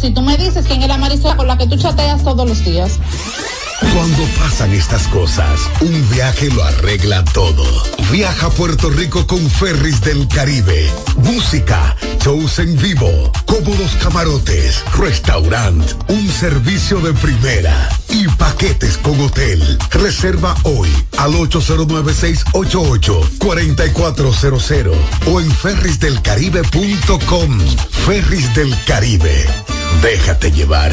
si tú me dices quién es la Marisol con la que tú chateas todos los días. Cuando pasan estas cosas, un viaje lo arregla todo. Viaja a Puerto Rico con Ferris del Caribe. Música, shows en vivo, cómodos camarotes, restaurant, un servicio de primera y paquetes con hotel. Reserva hoy al 809-688-4400 o en ferrisdelcaribe.com. Ferris del Caribe. Déjate llevar.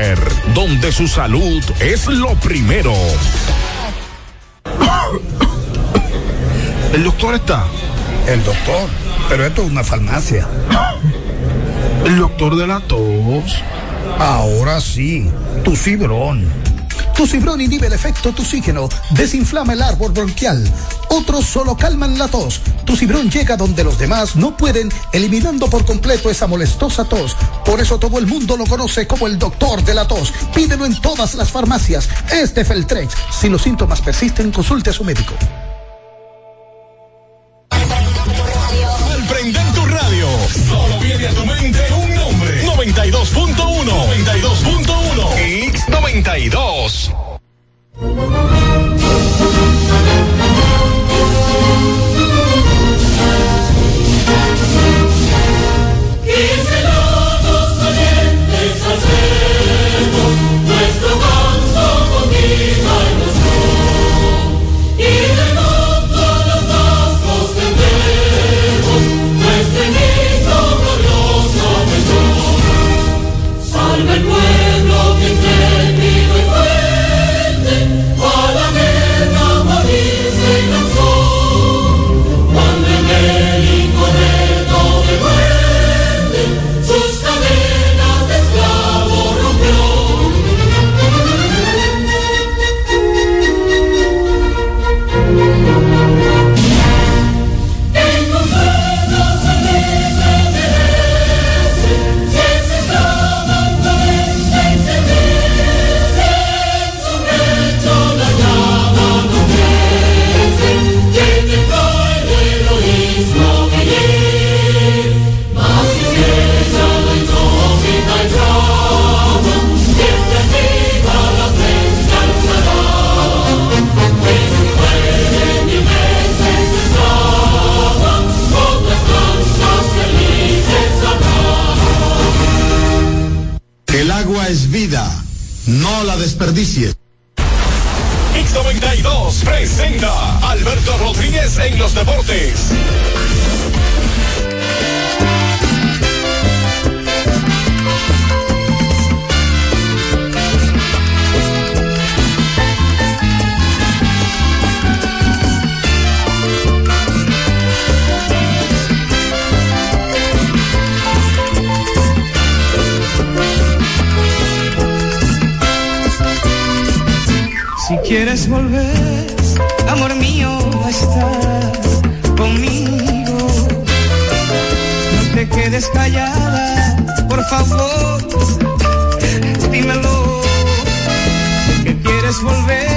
donde su salud es lo primero. ¿El doctor está? El doctor, pero esto es una farmacia. El doctor de la tos. Ahora sí, tu cibrón. Tu cibrón inhibe el efecto toxígeno, desinflama el árbol bronquial. Otros solo calman la tos. Tu cibrón llega donde los demás no pueden, eliminando por completo esa molestosa tos. Por eso todo el mundo lo conoce como el doctor de la tos. Pídelo en todas las farmacias. Este Feltrex. Si los síntomas persisten, consulte a su médico. Al prender tu radio, solo viene a tu mente un. 92.1. 92.1. X 92. Quieres volver,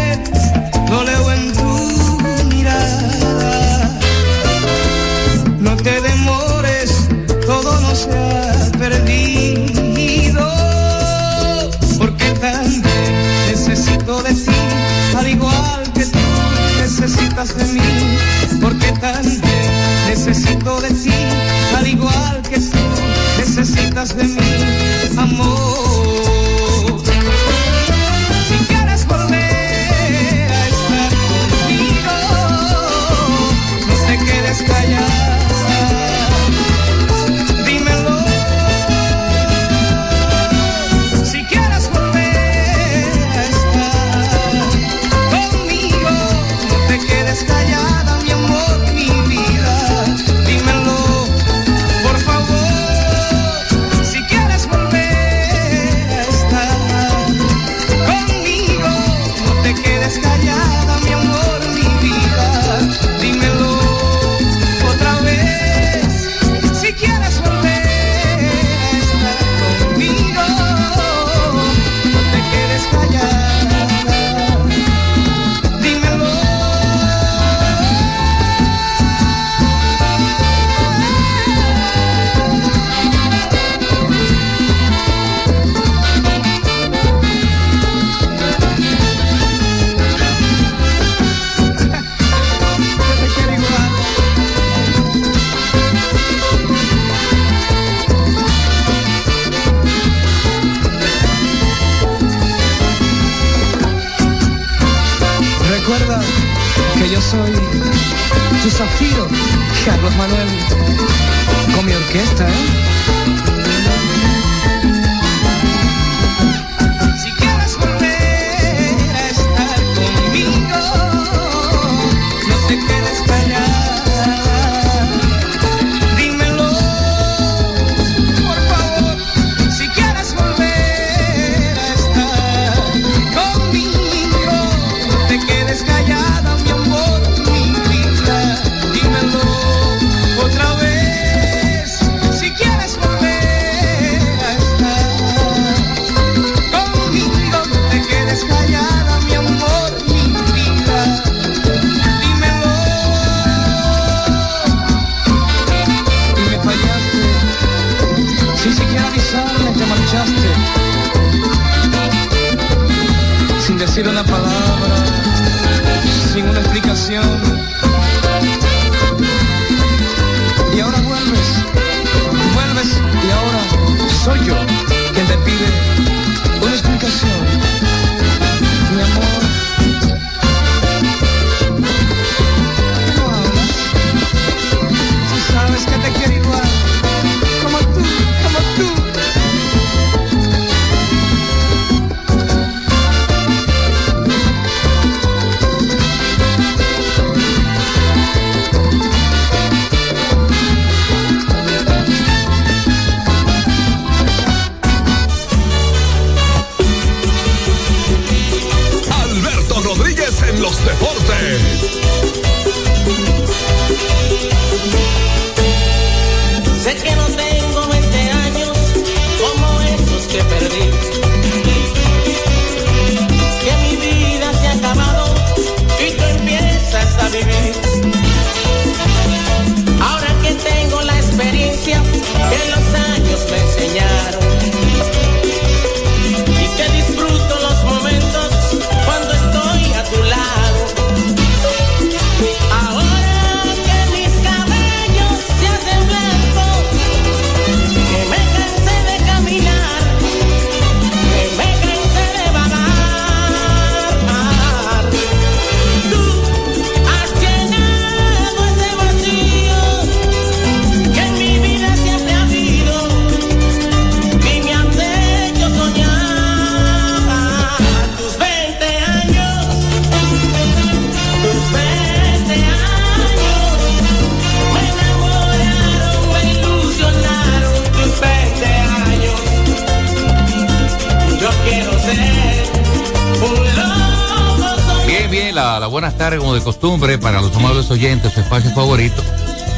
de costumbre para los amables oyentes, su espacio favorito,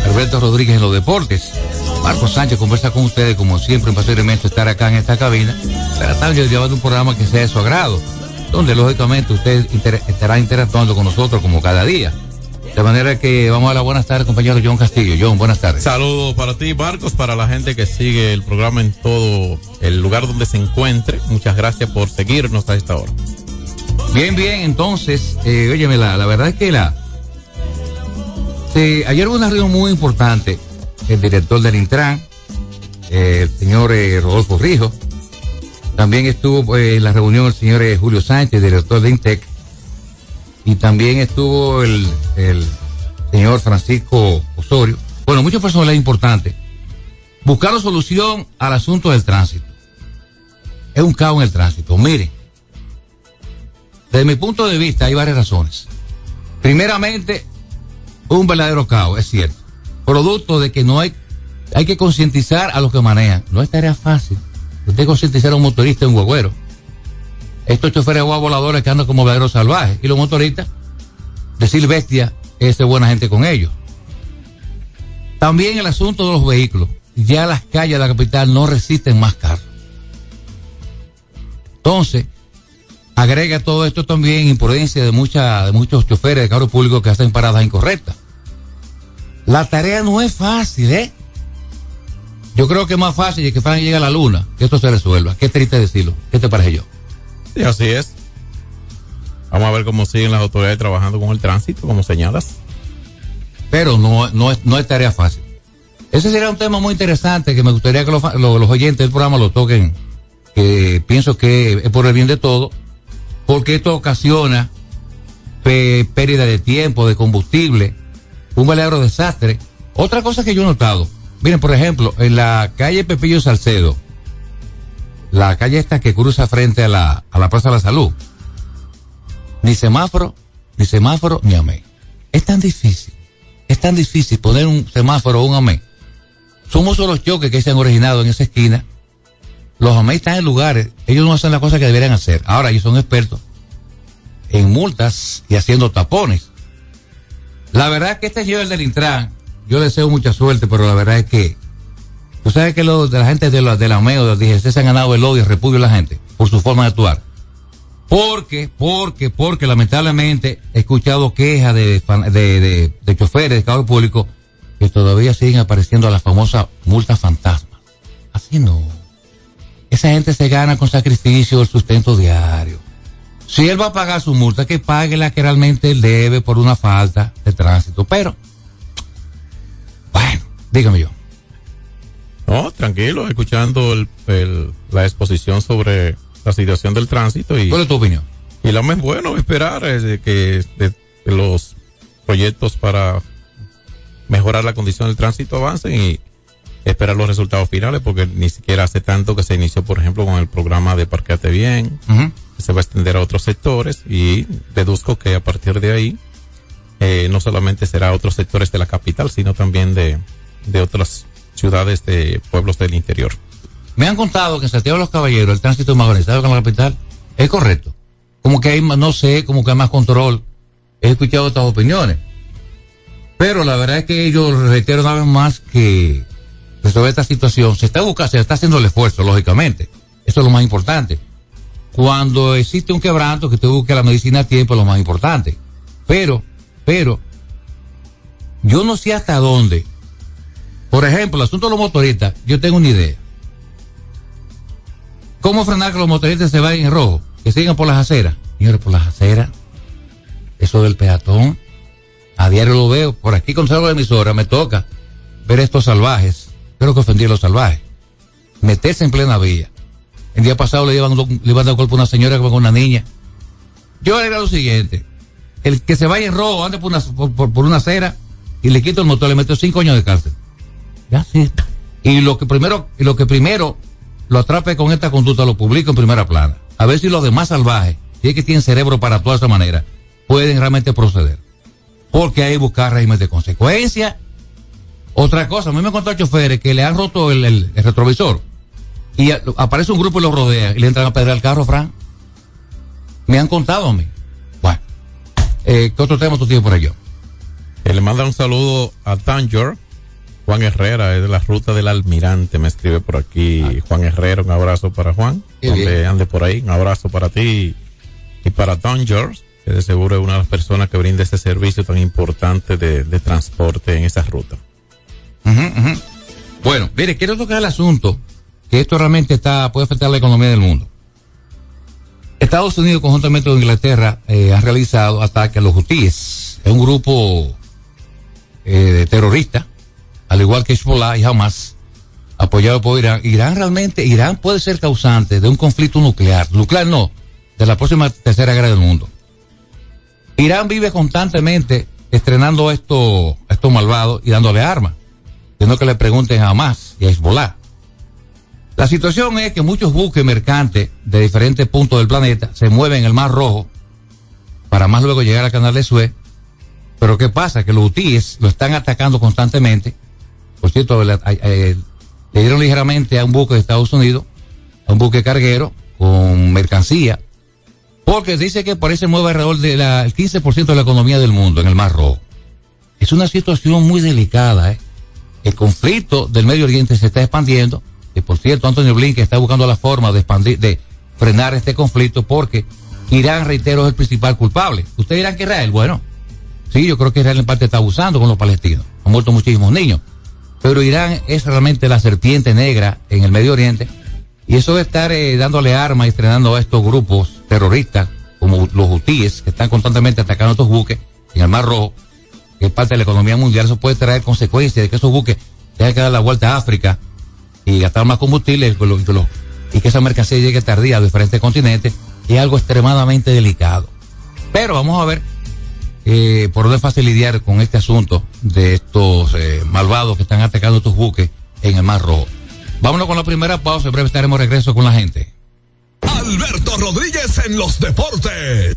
Alberto Rodríguez en los deportes. Marco Sánchez conversa con ustedes, como siempre, un placer inmenso estar acá en esta cabina, tratando de llevar un programa que sea de su agrado, donde lógicamente usted estará interactuando con nosotros como cada día. De manera que vamos a la buenas tardes, compañero John Castillo. John, buenas tardes. Saludos para ti, Marcos, para la gente que sigue el programa en todo el lugar donde se encuentre. Muchas gracias por seguirnos a esta hora. Bien, bien, entonces, eh, óyeme, la, la verdad es que la... se- ayer hubo una reunión muy importante, el director del Intran, eh, el señor eh, Rodolfo Rijo, también estuvo eh, en la reunión el señor eh, Julio Sánchez, director de Intec, y también estuvo el, el señor Francisco Osorio. Bueno, muchas personas importantes. Buscaron solución al asunto del tránsito. Es un caos en el tránsito. Miren, desde mi punto de vista hay varias razones. Primeramente, un verdadero caos, es cierto. Producto de que no hay, hay que concientizar a los que manejan. No es tarea fácil. Usted concientizar a un motorista un guagüero. Estos choferes de voladores que andan como verdaderos salvajes. Y los motoristas, decir bestia, es buena gente con ellos. También el asunto de los vehículos. Ya las calles de la capital no resisten más carros. Entonces, agrega todo esto también imprudencia de, mucha, de muchos choferes de carros públicos que hacen paradas incorrectas. La tarea no es fácil, ¿eh? Yo creo que es más fácil que Frank llegue a la luna, que esto se resuelva. Qué triste decirlo. ¿Qué te parece yo? Y así es. Vamos a ver cómo siguen las autoridades trabajando con el tránsito, como señalas. Pero no, no, es, no es tarea fácil. Ese sería un tema muy interesante que me gustaría que los, fa- lo- los oyentes del programa lo toquen, que pienso que es por el bien de todos, porque esto ocasiona pérdida de tiempo, de combustible, un verdadero desastre. Otra cosa que yo he notado, miren, por ejemplo, en la calle Pepillo Salcedo, la calle esta que cruza frente a la, a la Plaza de la Salud, ni semáforo, ni semáforo, ni amén. Es tan difícil, es tan difícil poner un semáforo o un amén. Son muchos los choques que se han originado en esa esquina. Los amén están en lugares, ellos no hacen las cosas que deberían hacer. Ahora ellos son expertos en multas y haciendo tapones. La verdad es que este señor del Intran, yo deseo mucha suerte, pero la verdad es que tú sabes que los de la gente de la, de la de DGC, se han ganado el odio y el repudio de la gente por su forma de actuar. Porque, porque, porque lamentablemente he escuchado quejas de, de, de, de choferes de carro público que todavía siguen apareciendo las famosas multas fantasmas. Así no. Esa gente se gana con sacrificio el sustento diario. Si él va a pagar su multa, que pague la que realmente él debe por una falta de tránsito. Pero, bueno, dígame yo. No, tranquilo, escuchando el- el- la exposición sobre la situación del tránsito y... ¿Cuál es tu opinión? Y lo más bueno esperar es de que de- que los proyectos para mejorar la condición del tránsito avancen y esperar los resultados finales porque ni siquiera hace tanto que se inició, por ejemplo, con el programa de Parqueate Bien, que se va a extender a otros sectores y deduzco que a partir de ahí eh, no solamente será a otros sectores de la capital, sino también de, de otras ciudades de pueblos del interior. Me han contado que en Santiago de los Caballeros el tránsito es más organizado que en la capital. Es correcto. Como que hay más, no sé, como que hay más control. He escuchado otras opiniones. Pero la verdad es que yo reitero una vez más que resolver esta situación se está buscando, se está haciendo el esfuerzo, lógicamente. Eso es lo más importante. Cuando existe un quebranto, que usted busque la medicina a tiempo es lo más importante. Pero, pero, yo no sé hasta dónde. Por ejemplo, el asunto de los motoristas, yo tengo una idea. ¿Cómo frenar que los motoristas se vayan en rojo? Que sigan por las aceras. Señores, por las aceras. Eso del peatón. A diario lo veo. Por aquí con de emisora me toca ver estos salvajes. Creo que ofendí a los salvajes. Meterse en plena vía. El día pasado le iban, le iban a dar golpe a una señora que va con una niña. Yo digo lo siguiente. El que se vaya en rojo, ande por una, por, por- por una acera y le quito el motor, le meto cinco años de cárcel. Ya sí. Y lo que primero, y lo que primero lo atrape con esta conducta lo publico en primera plana. A ver si los demás salvajes, si es que tienen cerebro para actuar de esa manera, pueden realmente proceder. Porque hay que buscar régimen de consecuencia. Otra cosa, a mí me contó choferes que le han roto el, el- el retrovisor y a- aparece un grupo y lo rodea y le entran a pedrar el carro, Fran. Me han contado a mí. Bueno, eh, ¿qué otro tema tú tienes por allá? Eh, le manda un saludo a Tanger. Juan Herrera es de la ruta del Almirante, me escribe por aquí Juan Herrera, un abrazo para Juan, Ah. Qué donde bien. ande por ahí, un abrazo para ti y para Tanger, que de seguro es una de las personas que brinda este servicio tan importante de, de transporte en esa ruta. Bueno, mire, quiero tocar el asunto que esto realmente está puede afectar la economía del mundo. Estados Unidos, conjuntamente con Inglaterra, eh, han realizado ataques a los hutíes. Es un grupo eh, de terroristas, al igual que Hezbollah y Hamas, apoyado por Irán. Irán realmente, Irán puede ser causante de un conflicto nuclear. Nuclear no, de la próxima tercera guerra del mundo. Irán vive constantemente estrenando esto, estos malvados y dándole armas. Sino que le pregunten a Hamas y a Hezbollah. La situación es que muchos buques mercantes de diferentes puntos del planeta se mueven en el Mar Rojo para más luego llegar al canal de Suez. Pero ¿qué pasa? Que los hutíes lo están atacando constantemente. Por cierto, le, eh, le dieron ligeramente a un buque de Estados Unidos, a un buque carguero con mercancía, porque dice que por se mueve alrededor del 15% de la economía del mundo en el Mar Rojo. Es una situación muy delicada, ¿eh? El conflicto del Medio Oriente se está expandiendo, y por cierto, Antonio Blinken está buscando la forma de expandir, de frenar este conflicto, porque Irán, reitero, es el principal culpable. ¿Ustedes dirán que Israel? Bueno, sí, yo creo que Israel en parte está abusando con los palestinos. Han muerto muchísimos niños. Pero Irán es realmente la serpiente negra en el Medio Oriente. Y eso de estar eh, dándole armas y estrenando a estos grupos terroristas, como los hutíes, que están constantemente atacando estos buques en el Mar Rojo, que es parte de la economía mundial, eso puede traer consecuencias de que esos buques tengan que dar la vuelta a África y gastar más combustible y que, esa mercancía llegue tardía a diferentes continentes, es algo extremadamente delicado. Pero vamos a ver eh, por no es fácil lidiar con este asunto de estos eh, malvados que están atacando estos buques en el Mar Rojo. Vámonos con la primera pausa, en breve estaremos regreso con la gente. Alberto Rodríguez en los deportes.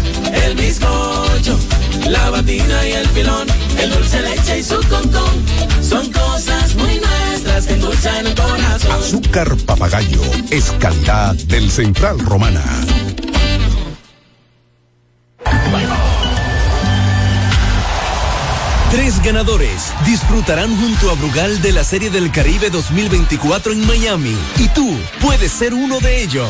el bizcocho, la batina y el filón, el dulce leche y su concón. Son cosas muy nuestras que endulzan el corazón. Azúcar papagayo es calidad del Central Romana. Tres ganadores disfrutarán junto a Brugal de la Serie del Caribe 2024 en Miami y tú puedes ser uno de ellos.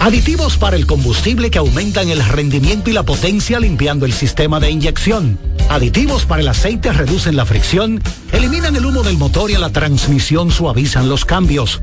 Aditivos para el combustible que aumentan el rendimiento y la potencia limpiando el sistema de inyección. Aditivos para el aceite reducen la fricción, eliminan el humo del motor y a la transmisión suavizan los cambios.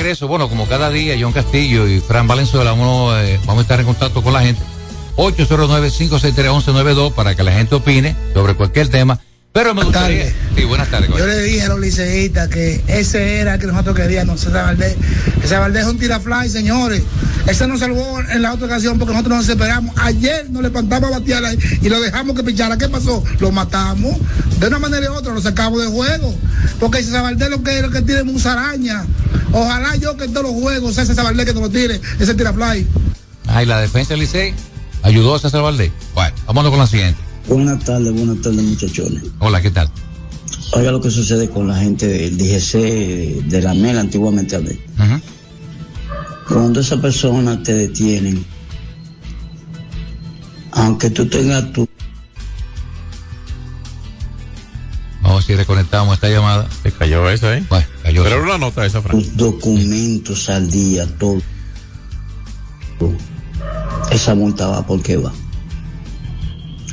regreso. Bueno, como cada día, John Castillo y Fran Valenzuela, uno, eh, vamos a estar en contacto con la gente. 809-563-1192 para que la gente opine sobre cualquier tema. Pero me gustaría. Sí, buenas tardes. Yo le dije a los liceístas que ese era el que nosotros queríamos, ese Valdés. Ese Valdés es un tirafly, señores. Ese nos salvó en la otra ocasión porque nosotros nos esperamos. Ayer nos levantamos a batear ahí y lo dejamos que pichara. ¿Qué pasó? Lo matamos. De una manera u otra lo sacamos de juego. Porque ese Valdés lo que, lo que tiene es musaraña. Ojalá yo que en todos los juegos sea ese Valdés que nos lo tire, ese tirafly. Ay, la defensa del Licey ayudó a César Valdés. Bueno, vámonos con la siguiente. Buenas tardes, buenas tardes muchachones. Hola, ¿qué tal? Oiga lo que sucede con la gente del DGC, de la MEL antiguamente hablé. Cuando esa persona te detienen, aunque tú tengas tu Vamos a si reconectamos esta llamada. Se cayó esa, ¿eh? Bueno, cayó. Pero era una nota esa, Fran. tus documentos al día, todo. esa multa va porque va.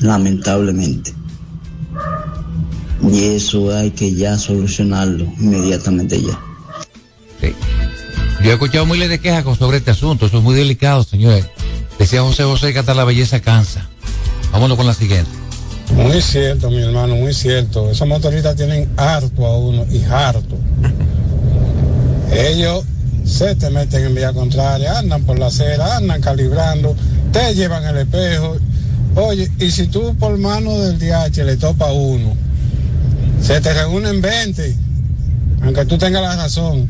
Lamentablemente. Y eso hay que ya solucionarlo inmediatamente ya. Yo he escuchado miles de quejas con- sobre este asunto. Eso es muy delicado, señores. Decía José José que hasta la belleza cansa. Vámonos con la siguiente. Muy cierto, mi hermano, muy cierto. Esos motoristas tienen harto a uno y harto. Ellos se te meten en vía contraria, andan por la acera, andan calibrando, te llevan el espejo. Oye, y si tú por mano del DH le topa a uno, se te reúnen 20, aunque tú tengas la razón.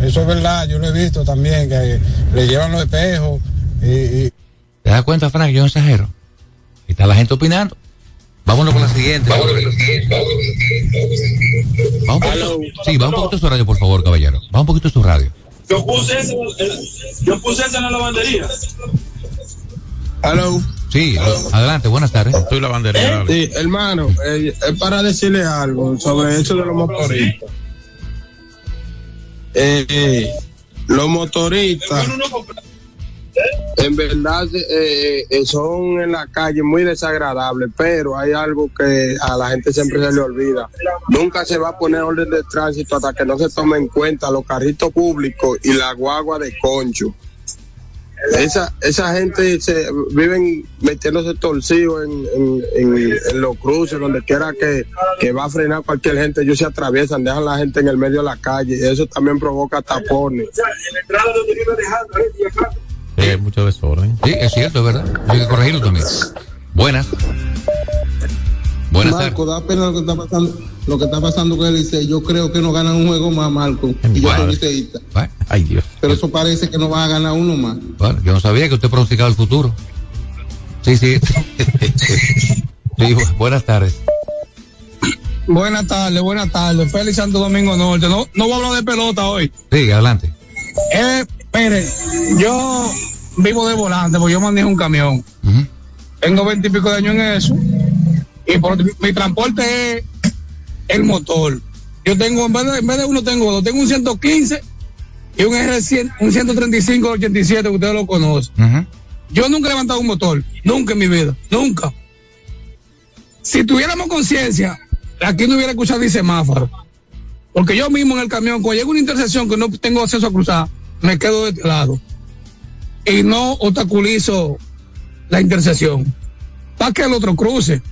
Eso es verdad, yo lo he visto también, que le llevan los espejos y, y ¿Te das cuenta, Frank? Yo no exagero. Y está la gente opinando. Vámonos con la siguiente. Va un poquito, sí, va un poquito su radio, por favor, caballero. Va un poquito su radio. Yo puse eh, yo puse ese en la lavandería. Hello. Sí, adelante, buenas tardes. Estoy lavandería. Sí, hermano, eh, es para decirle algo sobre eso de los motoristas. Eh, eh, los motoristas, en verdad, eh, eh, son en la calle muy desagradables, pero hay algo que a la gente siempre se le olvida. Nunca se va a poner orden de tránsito hasta que no se tome en cuenta los carritos públicos y la guagua de concho. Esa, esa gente se viven metiéndose torcido en, en, los cruces, donde quiera que, que va a frenar cualquier gente, ellos se atraviesan, dejan la gente en el medio de la calle, eso también provoca tapones. Sí, hay mucho desorden. Sí, es cierto, verdad. Hay que corregirlo también. Buenas. Buenas Marco, da pena lo que está pasando, lo que está pasando con el Licey. Yo creo que no ganan un juego más, Marco. Y yo soy liceísta. Ay, Dios. Pero eso parece que no va a ganar uno más. Bueno, yo no sabía que usted pronosticaba el futuro. Sí, sí. sí, bu- buenas tardes. Buenas tardes, buenas tardes. Félix Santo Domingo Norte. No, no voy a hablar de pelota hoy. Sí, adelante. Eh, mire, yo vivo de volante porque yo manejo un camión. Tengo veintipico de años en eso. Y por mi transporte es el motor. Yo tengo, en vez de, en vez de uno tengo dos, tengo un 115 y un R100, un 135 87 que ustedes lo conocen. Yo nunca he levantado un motor, nunca en mi vida, nunca. Si tuviéramos conciencia, aquí no hubiera escuchado ni semáforo. Porque yo mismo en el camión, cuando llega una intersección que no tengo acceso a cruzar, me quedo de este lado. Y no obstaculizo la intersección. Para que el otro cruce.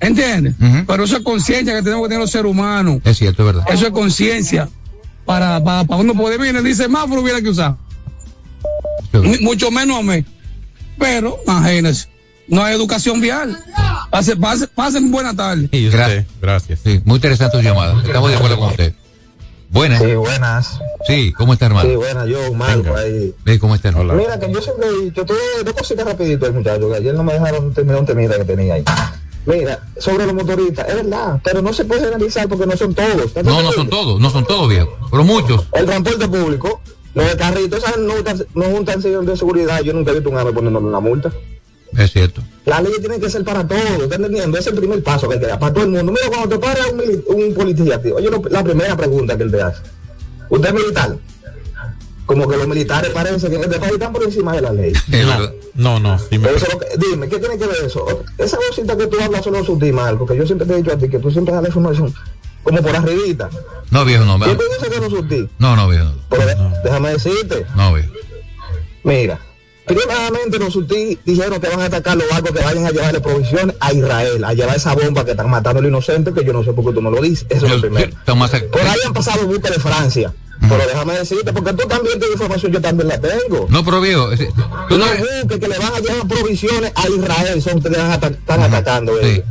¿Entiendes? Pero eso es conciencia que tenemos que tener los seres humanos. Es cierto, es verdad. Eso es conciencia. Para, para, para uno poder venir, dice semáforo hubiera que usar. Mu- Mucho menos a mí. Pero, imagínense, no hay educación vial. Pase, pase, pasen buena tarde. Gracias. Gracias. Sí, muy interesante su llamada. Estamos de acuerdo con usted. Buenas. Sí, buenas. Sí, ¿cómo está, hermano? Sí, buenas, yo, Marco, ahí. Sí, ¿cómo está, hermano? Mira, que yo siempre he dicho, todo, dos cositas rapidito, muchacho, que ayer no me dejaron terminar un temita que tenía ahí. Mira, sobre los motoristas, es verdad, pero no se puede generalizar porque no son todos. ¿estás No, no son todos, no son todos, viejo. Pero muchos. El transporte público, los carritos, esas no, no juntan sellos de seguridad, yo nunca he visto un ave poniéndole una multa. Es cierto. La ley tiene que ser para todos, ¿estás entendiendo? Es el primer paso que que dar, para todo el mundo. Mira, cuando te para un, un policía, tío, oye, la primera pregunta que él te hace. ¿Usted es militar? Como que los militares parece que en este país están por encima de la ley. No, no, sí me- Pero eso dime, ¿qué tiene que ver eso? Esa cosita que tú hablas solo sutil, Marco, que yo siempre te he dicho a ti, que tú siempre das la información como por arribita. No, viejo, no. ¿Qué viejo. te dice que no? No, no, viejo. Pero déjame decirte, No, viejo. mira, primeramente los sutil dijeron que van a atacar los barcos que vayan a llevarle provisiones a Israel, a llevar esa bomba que están matando a los inocentes, que yo no sé por qué tú no lo dices. Eso es lo primero. Por ahí han pasado buques de Francia. Pero déjame decirte, porque tú también tienes información, yo también la tengo. No, pero viejo. tú no Los buques que le van a llevar provisiones a Israel son ustedes van a ata- están atacando ellos.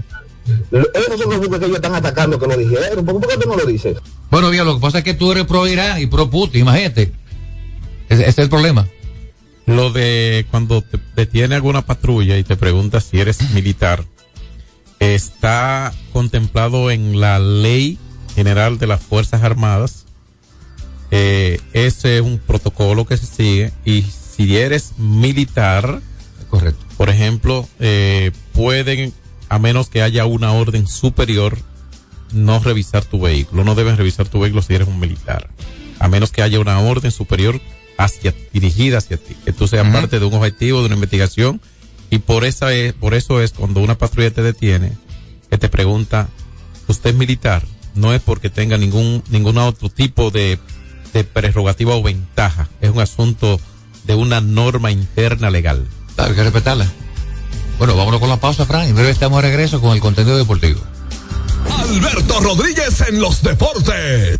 Lo- Esos son los buques que ellos están atacando, que lo dijeron. ¿Por, por qué tú no lo dices? Bueno, viejo, lo que pasa es que tú eres pro Irán y pro Putin, imagínate. Ese, ese es el problema. Lo de cuando te detiene alguna patrulla y te pregunta si eres militar, está contemplado en la ley general de las Fuerzas Armadas. Eh, ese es un protocolo que se sigue y si eres militar, correcto. Por ejemplo, eh, pueden, a menos que haya una orden superior, no revisar tu vehículo. No deben revisar tu vehículo si eres un militar. A menos que haya una orden superior hacia, dirigida hacia ti, que tú seas parte de un objetivo, de una investigación, y por esa es, por eso es cuando una patrulla te detiene, que te pregunta, ¿usted es militar? No es porque tenga ningún, ningún otro tipo de, de prerrogativa o ventaja, es un asunto de una norma interna legal. Hay que respetarla. Bueno, vámonos con la pausa, Fran. En breve estamos de regreso con el contenido deportivo. Alberto Rodríguez en los deportes.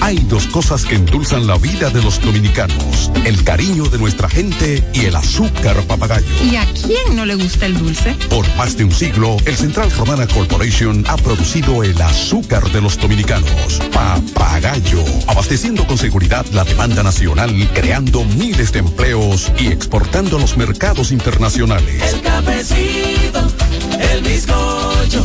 Hay dos cosas que endulzan la vida de los dominicanos, el cariño de nuestra gente y el azúcar papagayo. ¿Y a quién no le gusta el dulce? Por más de un siglo, el Central Romana Corporation ha producido el azúcar de los dominicanos, papagayo, abasteciendo con seguridad la demanda nacional, creando miles de empleos y exportando a los mercados internacionales. El cafecito, el bizcocho,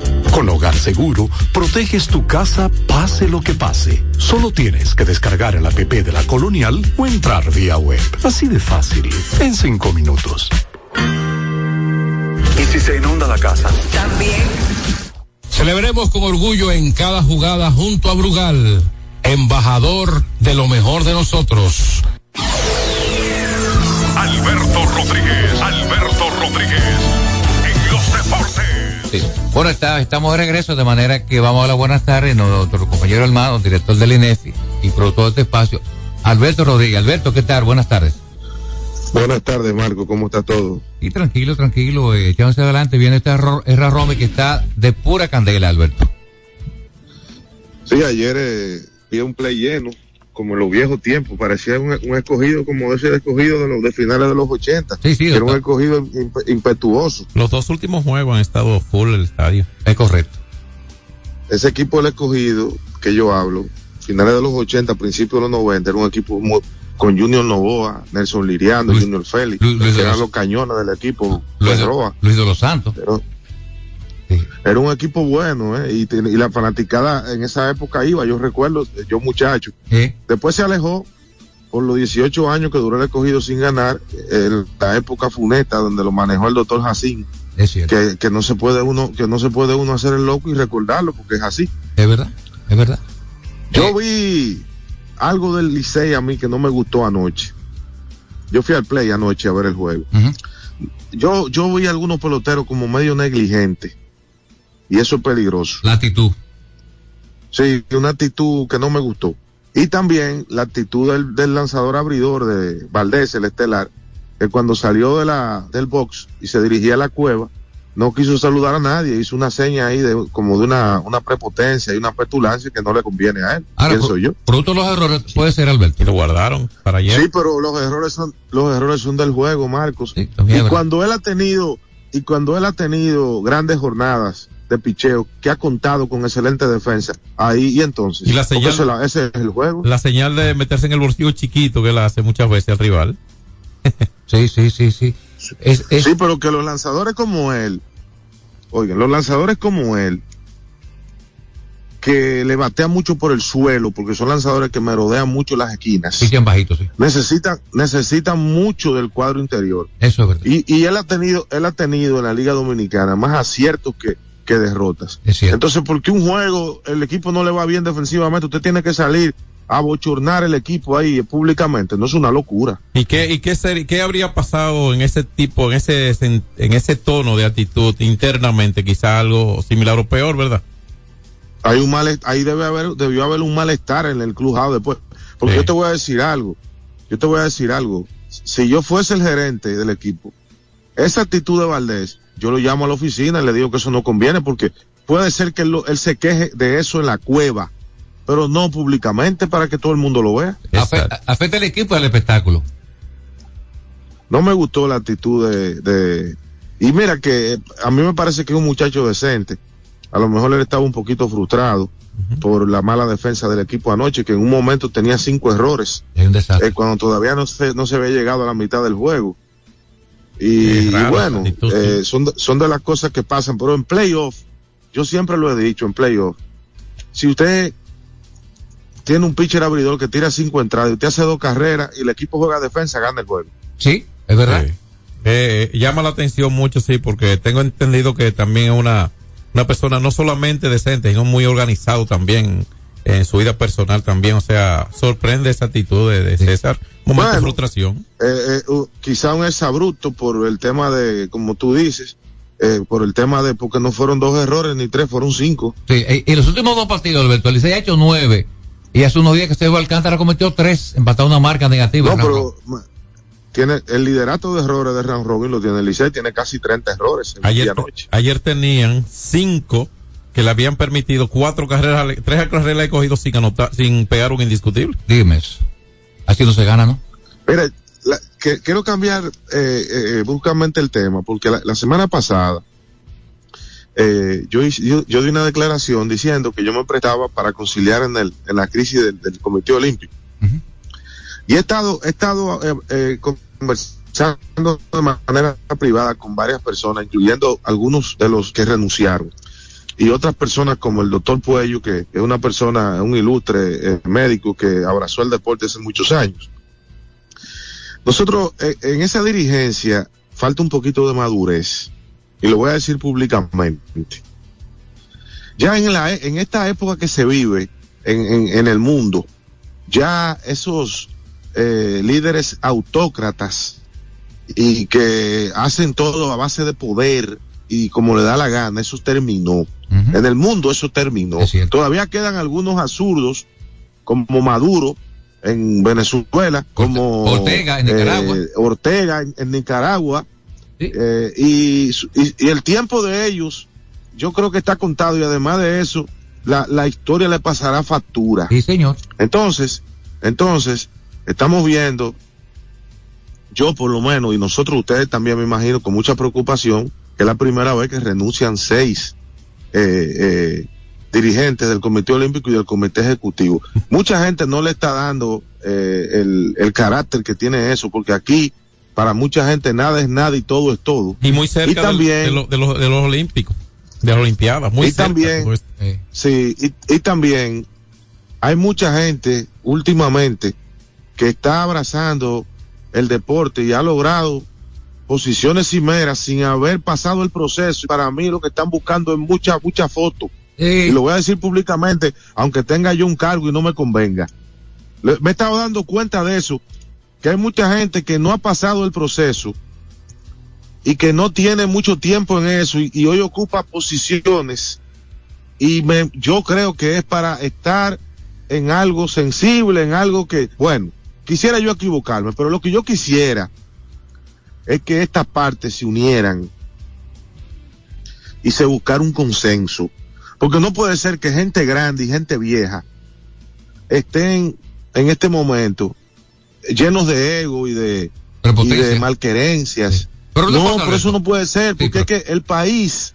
Con Hogar Seguro, proteges tu casa pase lo que pase. Solo tienes que descargar el app de la Colonial o entrar vía web. Así de fácil, en cinco minutos. ¿Y si se inunda la casa? También. Celebremos con orgullo en cada jugada junto a Brugal, embajador de lo mejor de nosotros. Alberto Rodríguez, Alberto Bueno, está, estamos de regreso, de manera que vamos a las buenas tardes. Nuestro compañero hermano, director del INEFI y productor de este espacio, Alberto Rodríguez. Alberto, ¿qué tal? Buenas tardes. Buenas tardes, Marco. ¿Cómo está todo? Y tranquilo, tranquilo, eh, echándose adelante. Viene error, Erra Rome que está de pura candela, Alberto. Sí, ayer eh, vi un play lleno, como en los viejos tiempos. Parecía un, un escogido como ese escogido de los de finales de los 80. Sí, sí. Era un escogido imp- impetuoso. Los dos últimos juegos han estado full el estadio. Es correcto. Ese equipo del escogido que yo hablo, finales de los 80, principios de los 90, era un equipo muy- con Junior Novoa, Nelson Liriano, Junior Félix, Luis que eran los- cañones del equipo. Luis de. Luis de los Santos. Pero era un equipo bueno, ¿eh? y, la fanaticada en esa época iba, yo recuerdo, eh, yo muchacho. ¿Eh? Después se alejó por los 18 años que duró el escogido sin ganar, en la época funesta donde lo manejó el doctor Jacín, Es cierto. que, que no se puede uno, que no se puede uno hacer el loco y recordarlo porque es así. Es verdad, es verdad. Yo vi algo del Licey a mí que no me gustó anoche. Yo fui al play anoche a ver el juego. Yo, yo vi a algunos peloteros como medio negligentes. Y eso es peligroso. La actitud. Sí, una actitud que no me gustó. Y también la actitud del, del lanzador abridor de Valdés, el estelar, que cuando salió de la, del box y se dirigía a la cueva, no quiso saludar a nadie, hizo una seña ahí de, como de una, una prepotencia y una petulancia que no le conviene a él, Ahora, pienso yo. Producto de los errores puede ser, Alberto. Y lo guardaron para ayer. Sí, pero los errores son, los errores son del juego, Marcos. y cuando él ha tenido, y cuando él ha tenido grandes jornadas de picheo, que ha contado con excelente defensa, ahí y entonces. Y la señal- ese, la- ese es el juego. La señal de meterse en el bolsillo chiquito que él hace muchas veces al rival. Sí, sí, sí, sí. Es, es, Sí, pero que los lanzadores como él, oigan, los lanzadores como él, que le batean mucho por el suelo, porque son lanzadores que merodean mucho las esquinas, Pichean bajito, sí. necesitan, necesitan mucho del cuadro interior. Eso es verdad. Y, y él ha tenido, él ha tenido en la Liga Dominicana más aciertos que, que derrotas. Entonces, porque un juego el equipo no le va bien defensivamente, usted tiene que salir a bochornar el equipo ahí públicamente, no es una locura. ¿Y qué, y qué, ser- qué habría pasado en ese tipo, en ese, en, en ese tono de actitud internamente? Quizá algo similar o peor, ¿verdad? Hay un mal, ahí debe haber, debió haber un malestar en el clubhouse después. Porque yo te voy a decir algo, yo te voy a decir algo. Si yo fuese el gerente del equipo, esa actitud de Valdés, yo lo llamo a la oficina y le digo que eso no conviene porque puede ser que él, lo- él se queje de eso en la cueva, pero no públicamente para que todo el mundo lo vea. Afe- Afecta al equipo y al espectáculo. No me gustó la actitud de, de- y mira que eh, a mí me parece que es un muchacho decente. A lo mejor él estaba un poquito frustrado por la mala defensa del equipo anoche, que en un momento tenía cinco errores, Es un desastre. eh, cuando todavía no se, no se había llegado a la mitad del juego. Y, Es raro y bueno, eh, sí. son, de, son de las cosas que pasan, pero en playoff, yo siempre lo he dicho, en playoff, si usted tiene un pitcher abridor que tira cinco entradas y usted hace dos carreras y el equipo juega defensa, gana el juego. Sí, es verdad. Sí. Eh, llama la atención mucho, sí, porque tengo entendido que también es una, una persona no solamente decente, sino muy organizado también en su vida personal también. O sea, sorprende esa actitud de, de César. Momento de Bueno. frustración. eh, eh, quizá un exabrupto por el tema de, como tú dices, eh, por el tema de, porque no fueron dos errores ni tres, fueron cinco. Sí, eh, en los últimos dos partidos, Alberto, el Licey ha hecho nueve. Y hace unos días que Sebo Alcántara cometió tres, empatado una marca negativa. No, pero tiene el liderato de errores de Round Robin lo tiene el Licey, tiene casi 30 errores en Ayer, noche. ayer tenían cinco que le habían permitido cuatro carreras, tres carreras le he cogido sin anotar, sin pegar un indiscutible. Dime eso. Así no se gana, ¿no? Mira, la- que, quiero cambiar eh, eh, bruscamente el tema, porque la, la semana pasada eh, yo, yo, yo di una declaración diciendo que yo me prestaba para conciliar en, el, en la crisis del, del Comité Olímpico. Y he estado, he estado eh, eh, conversando de manera privada con varias personas, incluyendo algunos de los que renunciaron. Y otras personas como el doctor Puello, que es una persona, un ilustre eh, médico que abrazó el deporte hace muchos años. Nosotros eh, en esa dirigencia falta un poquito de madurez y lo voy a decir públicamente. Ya en, la, en esta época que se vive en, en, el mundo, ya esos eh, líderes autócratas y que hacen todo a base de poder y como le da la gana, eso terminó. En el mundo eso terminó. Todavía quedan algunos absurdos como Maduro en Venezuela, como Ortega en Nicaragua. eh, Ortega en, en Nicaragua, eh, y, y- y el tiempo de ellos, yo creo que está contado y además de eso, la, la historia le pasará factura. Sí, señor. Entonces, entonces, estamos viendo, yo por lo menos, y nosotros ustedes también me imagino con mucha preocupación, es la primera vez que renuncian seis eh, eh, dirigentes del Comité Olímpico y del Comité Ejecutivo. Mucha gente no le está dando eh, el, el carácter que tiene eso, porque aquí, para mucha gente, nada es nada y todo es todo. Y muy cerca Y del- también- de, lo- de los, de los olímpicos, de las olimpiadas, muy y cerca. también, pues. sí, y, y también hay mucha gente últimamente que está abrazando el deporte y ha logrado posiciones cimeras sin haber pasado el proceso. Para mí lo que están buscando es mucha, mucha foto. Y lo voy a decir públicamente, aunque tenga yo un cargo y no me convenga. Le- Me he estado dando cuenta de eso, que hay mucha gente que no ha pasado el proceso y que no tiene mucho tiempo en eso y, y hoy ocupa posiciones y me, yo creo que es para estar en algo sensible, en algo que, bueno, quisiera yo equivocarme, pero lo que yo quisiera es que estas partes se unieran y se buscara un consenso, porque no puede ser que gente grande y gente vieja estén en este momento llenos de ego y de, y de malquerencias. Pero le no, pero Alberto. eso no puede ser, porque es que el país,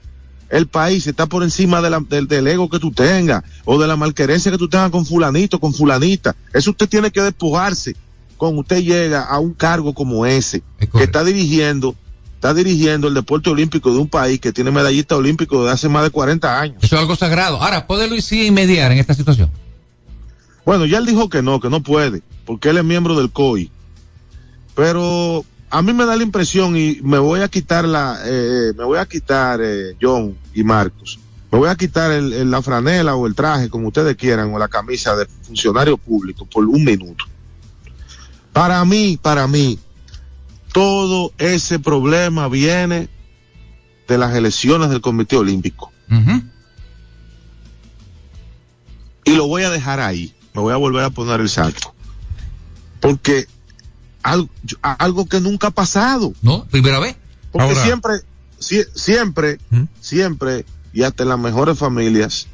el país está por encima de la- del, del ego que tú tengas o de la malquerencia que tú tengas con fulanito, con fulanita. Eso usted tiene que despojarse cuando usted llega a un cargo como ese, que está dirigiendo, está dirigiendo el deporte olímpico de un país que tiene medallista olímpico desde hace más de 40 años. Eso es algo sagrado. Ahora, ¿puede Luis sí mediar en esta situación? Bueno, ya él dijo que no, que no puede, porque él es miembro del COI. Pero a mí me da la impresión y me voy a quitar la, eh, me voy a quitar, eh, John y Marcos, me voy a quitar el- el- la franela o el traje, como ustedes quieran, o la camisa de funcionario público por un minuto. Para mí, para mí, todo ese problema viene de las elecciones del Comité Olímpico. Y lo voy a dejar ahí. Me voy a volver a poner el saco. Porque algo, que nunca ha pasado. ¿No? Primera vez. Porque Ahora- siempre, sie- siempre, siempre, y hasta en las mejores familias,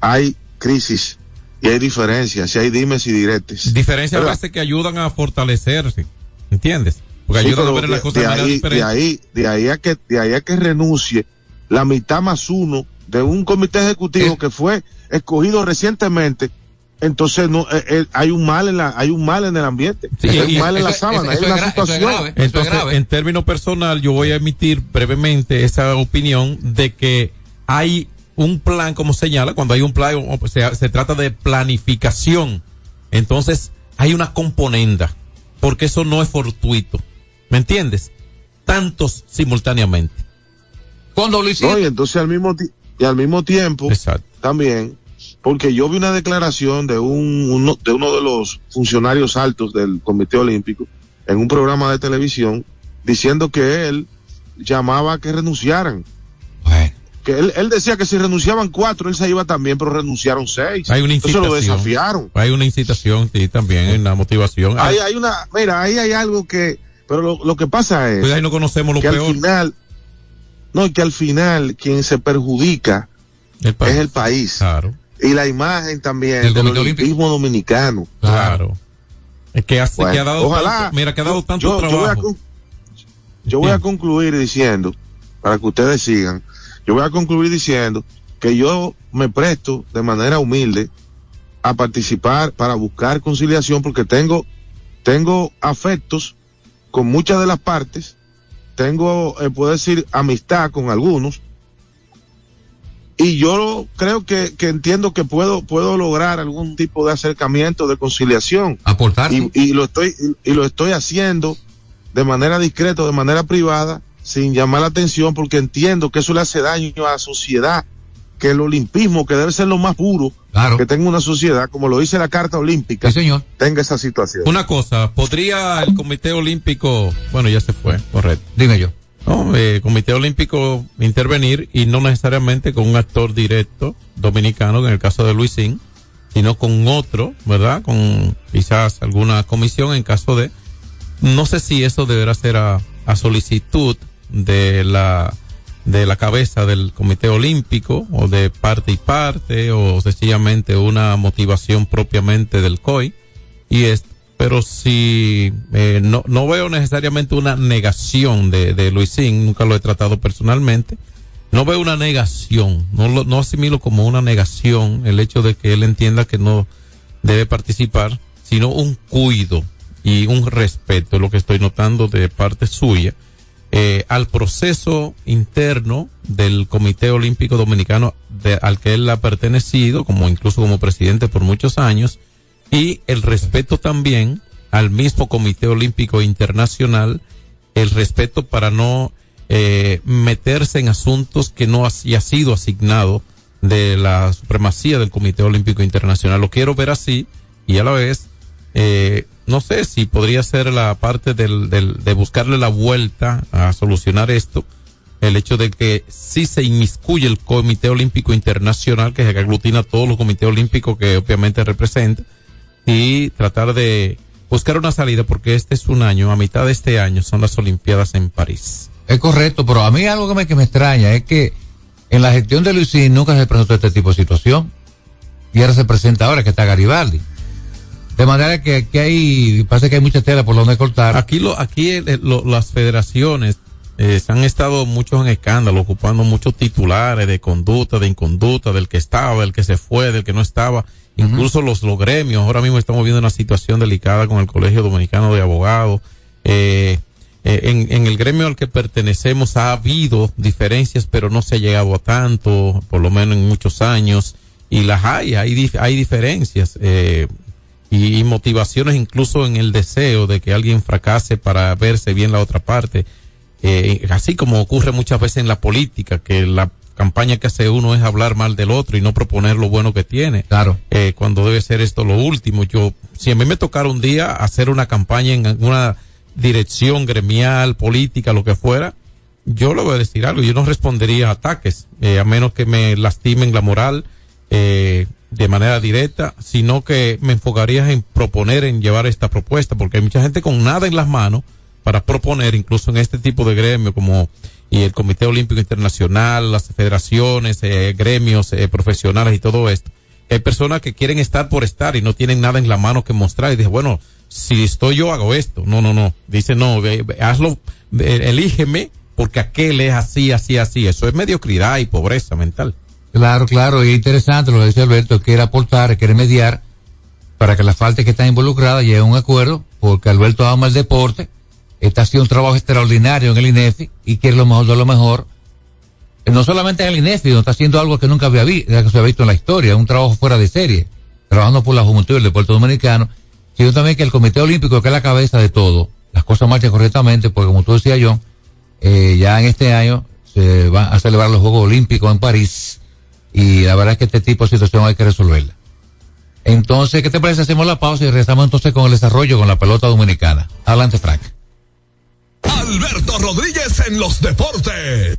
hay crisis y hay diferencias, y hay dimes y diretes. Diferencias veces que ayudan a fortalecerse. ¿Entiendes? Porque Sí, ayudan a ver las cosas de de manera ahí, diferente. de ahí, de ahí a que, de ahí a que renuncie la mitad más uno de un comité ejecutivo que fue escogido recientemente. Entonces no, eh, eh, hay un mal en la, hay un mal en el ambiente, Sí, hay un mal en la sábana, hay es una eso es situación. grave. Entonces, en términos personal, yo voy a emitir brevemente esa opinión de que hay un plan, como señala, cuando hay un plan, sea, se trata de planificación. Entonces, hay una componenda, porque eso no es fortuito. ¿Me entiendes? Tantos simultáneamente. Cuando lo No, y entonces al mismo y al mismo tiempo también porque yo vi una declaración de un uno, de uno de los funcionarios altos del Comité Olímpico en un programa de televisión diciendo que él llamaba a que renunciaran. Que él, él decía que si renunciaban cuatro, él se iba también, pero renunciaron seis. Hay una Entonces incitación. lo desafiaron. Hay una incitación, sí, también, en la motivación. Hay, hay una, mira, ahí hay algo que, pero lo, lo que pasa es Pues ahí no conocemos lo que peor. al final, no, y que al final quien se perjudica es el país. Claro. Y la imagen también Del del olimpismo dominicano. Claro. Es que, hace, Bueno, que ha dado ojalá. tanto, mira, que ha dado tanto yo, yo voy a trabajo. yo voy a concluir diciendo, para que ustedes sigan, yo voy a concluir diciendo que yo me presto de manera humilde a participar para buscar conciliación porque tengo, tengo afectos con muchas de las partes, tengo, eh, puedo decir, amistad con algunos, y yo creo que, que entiendo que puedo, puedo lograr algún tipo de acercamiento, de conciliación. Aportar. Y, y lo estoy, y, y lo estoy haciendo de manera discreta, de manera privada, sin llamar la atención, porque entiendo que eso le hace daño a la sociedad, que el olimpismo, que debe ser lo más puro, que tenga una sociedad, como lo dice la Carta Olímpica, tenga esa situación. Una cosa, ¿podría el Comité Olímpico, bueno, ya se fue, correcto. Dime yo. No, eh, Comité Olímpico intervenir y no necesariamente con un actor directo dominicano, en el caso de Luisín, sino con otro, ¿verdad? Con quizás alguna comisión en caso de, no sé si eso deberá ser a, a solicitud de la de la cabeza del Comité Olímpico o de parte y parte o sencillamente una motivación propiamente del COI y es pero si eh, no, no veo necesariamente una negación de, de Luisín, nunca lo he tratado personalmente, no veo una negación, no lo, no asimilo como una negación el hecho de que él entienda que no debe participar, sino un cuido y un respeto, lo que estoy notando de parte suya, eh, al proceso interno del Comité Olímpico Dominicano de- al que él ha pertenecido, como incluso como presidente por muchos años, y el respeto también al mismo Comité Olímpico Internacional, el respeto para no eh, meterse en asuntos que no haya sido asignado de la supremacía del Comité Olímpico Internacional. Lo quiero ver así y a la vez, eh, no sé si podría ser la parte del, del- de buscarle la vuelta a solucionar esto, el hecho de que sí se inmiscuye el Comité Olímpico Internacional, que aglutina a todos los comités olímpicos que obviamente representa, y tratar de buscar una salida porque este es un año, a mitad de este año son las Olimpiadas en París. Es correcto, pero a mí algo que me, que me extraña es que en la gestión de Luisín nunca se presentó este tipo de situación. Y ahora se presenta ahora que está Garibaldi. De manera que aquí hay, parece que hay mucha tela por donde cortar. Aquí lo, aquí eh, lo- las federaciones eh, se han estado muchos en escándalo, ocupando muchos titulares de conducta, de inconducta, del que estaba, del que se fue, del que no estaba. Incluso los, los gremios, ahora mismo estamos viendo una situación delicada con el Colegio Dominicano de Abogados. Eh, eh, en, en el gremio al que pertenecemos ha habido diferencias, pero no se ha llegado a tanto, por lo menos en muchos años, y las hay, hay, hay diferencias. Eh, y, motivaciones incluso en el deseo de que alguien fracase para verse bien la otra parte. Eh, así como ocurre muchas veces en la política, que la campaña que hace uno es hablar mal del otro y no proponer lo bueno que tiene. Claro. Eh, cuando debe ser esto lo último. Yo, si a mí me tocara un día hacer una campaña en alguna dirección gremial, política, lo que fuera, yo le voy a decir algo. Yo no respondería a ataques, eh, a menos que me lastimen la moral eh, de manera directa, sino que me enfocaría en proponer, en llevar esta propuesta, porque hay mucha gente con nada en las manos para proponer, incluso en este tipo de gremio como y el Comité Olímpico Internacional, las federaciones, eh, gremios eh, profesionales y todo esto. Hay personas que quieren estar por estar y no tienen nada en la mano que mostrar y dije, bueno, si estoy yo hago esto. No, no, no. Dice, no, ve- hazlo, eh, elígeme porque aquel es así, así, así. Eso es mediocridad y pobreza mental. Claro, claro, y interesante lo que dice Alberto, quiere aportar, quiere mediar para que las partes que están involucradas lleguen a un acuerdo, porque Alberto ama el deporte, está haciendo un trabajo extraordinario en el INEFI y quiere lo mejor de lo mejor. No solamente en el INEFI, sino está haciendo algo que nunca había vi- que se había visto en la historia, un trabajo fuera de serie, trabajando por la juventud del deporte dominicano, sino también que el Comité Olímpico, que es la cabeza de todo, las cosas marchen correctamente, porque como tú decías, John, eh, ya en este año se van a celebrar los Juegos Olímpicos en París y la verdad es que este tipo de situación hay que resolverla. Entonces, ¿qué te parece? Hacemos la pausa y regresamos entonces con el desarrollo con la pelota dominicana. Adelante, Frank. Alberto Rodríguez en los deportes.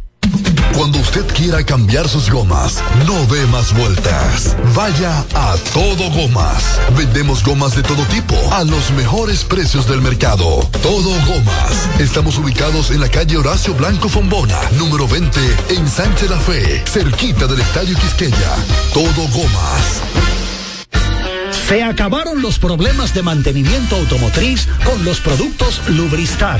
Cuando usted quiera cambiar sus gomas, no dé más vueltas. Vaya a Todo Gomas. Vendemos gomas de todo tipo a los mejores precios del mercado. Todo Gomas. Estamos ubicados en la calle Horacio Blanco Fombona, número 20, en Sánchez La Fe, cerquita del Estadio Quisqueya. Todo Gomas. Se acabaron los problemas de mantenimiento automotriz con los productos Lubristar.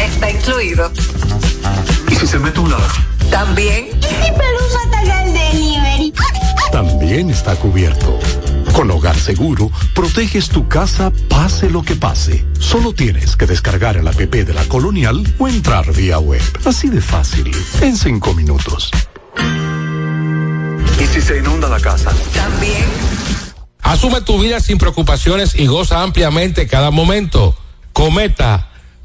Está incluido. ¿Y si se mete un ladrón? También. ¿Y si Pelusa ataca el delivery? También está cubierto. Con Hogar Seguro, proteges tu casa pase lo que pase. Solo tienes que descargar el app de la Colonial o entrar vía web. Así de fácil, en cinco minutos. ¿Y si se inunda la casa? También. Asume tu vida sin preocupaciones y goza ampliamente cada momento. Cometa,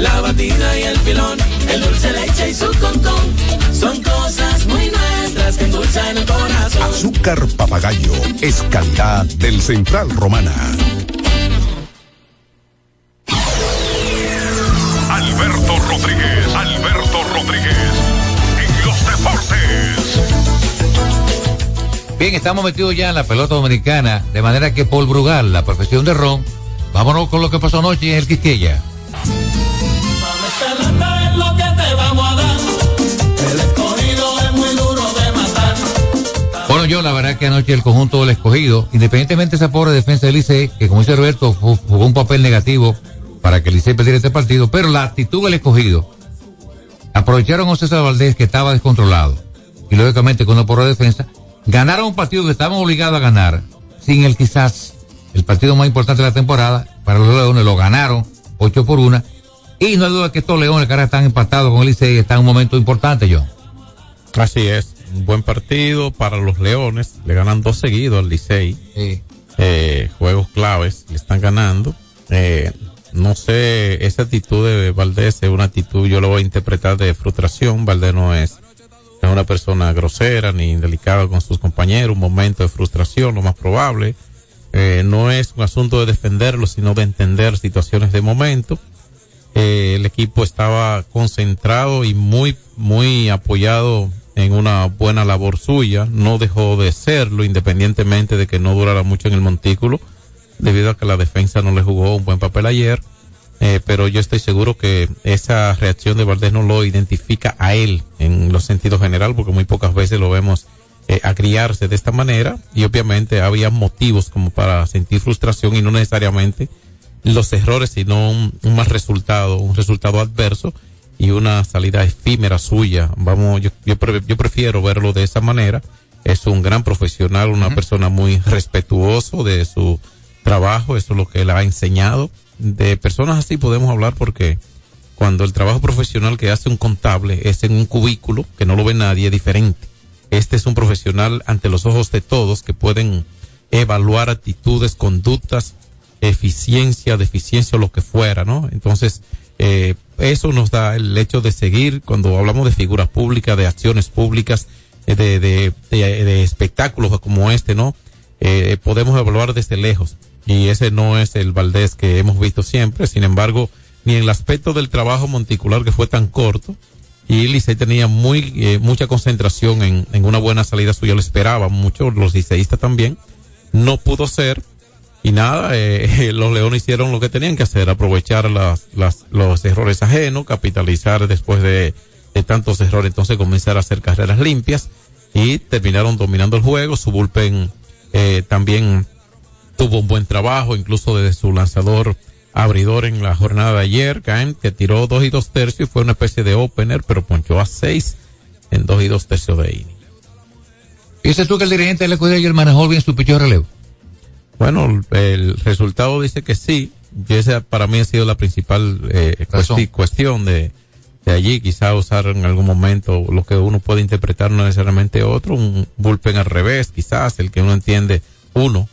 la batida y el filón, el dulce leche y su concón. Son cosas muy nuestras que endulzan el corazón. Azúcar papagayo es calidad del Central Romana. Alberto Rodríguez, Alberto Rodríguez, en los deportes. Bien, estamos metidos ya en la pelota dominicana, de manera que Paul Brugal, la profesión de Ron, vámonos con lo que pasó anoche en el Quisqueya. Yo la verdad que anoche el conjunto del escogido, independientemente de esa pobre defensa del Licey, que como dice Roberto, ju- jugó un papel negativo para que el Licey perdiera este partido, pero la actitud del escogido, aprovecharon a César Valdés que estaba descontrolado, y lógicamente con una pobre defensa, ganaron un partido que estaban obligados a ganar, sin el quizás el partido más importante de la temporada, para los Leones lo ganaron 8 por 1, y no hay duda que estos Leones que ahora están empatados con el Licey están en un momento importante, John. Así es, un buen partido para los Leones. Le ganan dos seguidos al Licey. Eh, juegos claves, le están ganando. Eh, no sé, esa actitud de Valdés es una actitud, yo lo voy a interpretar de frustración. Valdés no es, no es una persona grosera ni delicada con sus compañeros. Un momento de frustración, lo más probable. Eh, no es un asunto de defenderlo, sino de entender situaciones de momento. Eh, el equipo estaba concentrado y muy, muy apoyado en una buena labor suya. No dejó de serlo, independientemente de que no durara mucho en el montículo, debido a que la defensa no le jugó un buen papel ayer. Eh, pero yo estoy seguro que esa reacción de Valdés no lo identifica a él en los sentidos general, porque muy pocas veces lo vemos eh, agriarse de esta manera y obviamente había motivos como para sentir frustración y no necesariamente los errores, sino un, un mal resultado, un resultado adverso y una salida efímera suya. Vamos, yo, yo, pre- yo prefiero verlo de esa manera. Es un gran profesional, una persona muy respetuoso de su trabajo, eso es lo que él ha enseñado. De personas así podemos hablar porque cuando el trabajo profesional que hace un contable es en un cubículo, que no lo ve nadie, es diferente. Este es un profesional ante los ojos de todos que pueden evaluar actitudes, conductas, eficiencia, deficiencia o lo que fuera, ¿no? Entonces, eh, eso nos da el hecho de seguir cuando hablamos de figuras públicas, de acciones públicas, eh, de, de, espectáculos como este, ¿no? Eh, podemos evaluar desde lejos. Y ese no es el Valdés que hemos visto siempre. Sin embargo, ni el aspecto del trabajo monticular que fue tan corto, y Licey tenía muy eh, mucha concentración en, en una buena salida suya, lo esperaban mucho, los liceístas también, no pudo ser, y nada, eh, los Leones hicieron lo que tenían que hacer, aprovechar las, las, los errores ajenos, capitalizar después de, tantos errores, entonces comenzar a hacer carreras limpias, y terminaron dominando el juego, su bullpen eh, también tuvo un buen trabajo, incluso desde su lanzador abridor en la jornada de ayer, Caen, que tiró dos y dos tercios y fue una especie de opener, pero ponchó a seis en dos y dos tercios de inning. ¿Piensas tú que el dirigente del escogido ayer manejó bien su picheo de relevo? Bueno, el resultado dice que sí, y esa para mí ha sido la principal eh, Razón. cuesti- cuestión de, de allí, quizá usar en algún momento lo que uno puede interpretar no necesariamente otro, un bullpen al revés, quizás el que uno entiende uno